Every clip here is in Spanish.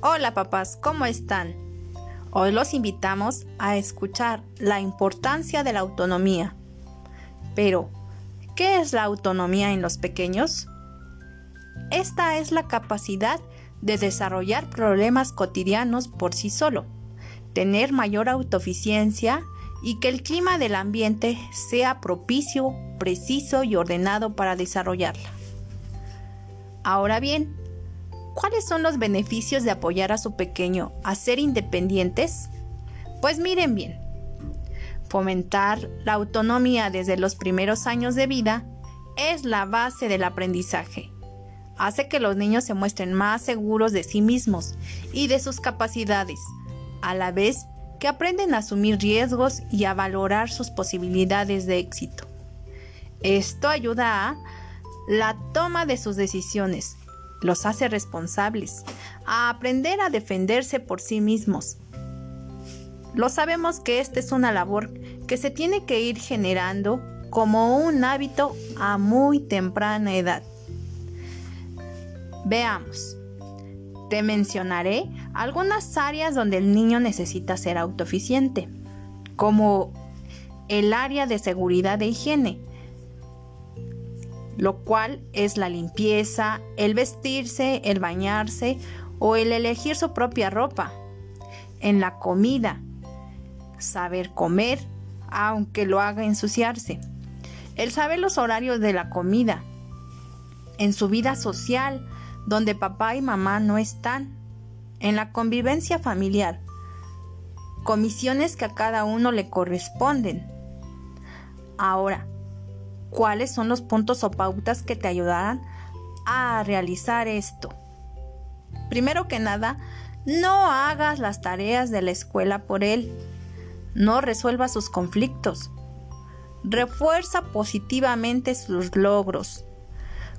Hola papás, ¿cómo están? Hoy los invitamos a escuchar la importancia de la autonomía. Pero, ¿qué es la autonomía en los pequeños? Esta es la capacidad de desarrollar problemas cotidianos por sí solo, tener mayor autoeficiencia y que el clima del ambiente sea propicio, preciso y ordenado para desarrollarla. Ahora bien, ¿Cuáles son los beneficios de apoyar a su pequeño a ser independientes? Pues miren bien, fomentar la autonomía desde los primeros años de vida es la base del aprendizaje. Hace que los niños se muestren más seguros de sí mismos y de sus capacidades, a la vez que aprenden a asumir riesgos y a valorar sus posibilidades de éxito. Esto ayuda a la toma de sus decisiones los hace responsables, a aprender a defenderse por sí mismos. Lo sabemos que esta es una labor que se tiene que ir generando como un hábito a muy temprana edad. Veamos. Te mencionaré algunas áreas donde el niño necesita ser autoeficiente, como el área de seguridad e higiene, lo cual es la limpieza, el vestirse, el bañarse o el elegir su propia ropa. En la comida, saber comer, aunque lo haga ensuciarse. El saber los horarios de la comida. En su vida social, donde papá y mamá no están. En la convivencia familiar. Comisiones que a cada uno le corresponden. Ahora, cuáles son los puntos o pautas que te ayudarán a realizar esto. Primero que nada, no hagas las tareas de la escuela por él. No resuelva sus conflictos. Refuerza positivamente sus logros.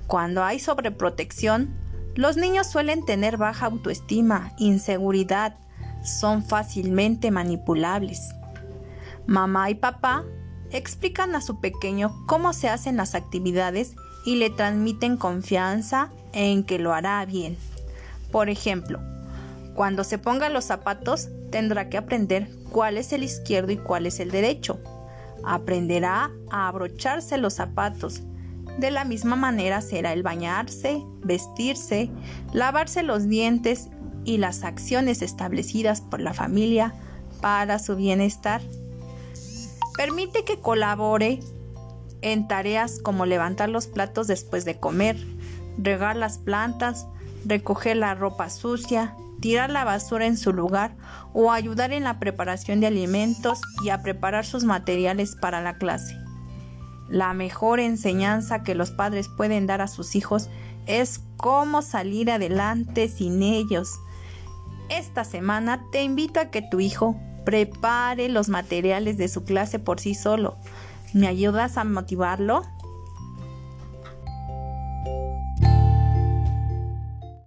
Cuando hay sobreprotección, los niños suelen tener baja autoestima, inseguridad, son fácilmente manipulables. Mamá y papá explican a su pequeño cómo se hacen las actividades y le transmiten confianza en que lo hará bien. Por ejemplo, cuando se ponga los zapatos tendrá que aprender cuál es el izquierdo y cuál es el derecho. Aprenderá a abrocharse los zapatos. De la misma manera será el bañarse, vestirse, lavarse los dientes y las acciones establecidas por la familia para su bienestar. Permite que colabore en tareas como levantar los platos después de comer, regar las plantas, recoger la ropa sucia, tirar la basura en su lugar o ayudar en la preparación de alimentos y a preparar sus materiales para la clase. La mejor enseñanza que los padres pueden dar a sus hijos es cómo salir adelante sin ellos. Esta semana te invito a que tu hijo Prepare los materiales de su clase por sí solo. ¿Me ayudas a motivarlo?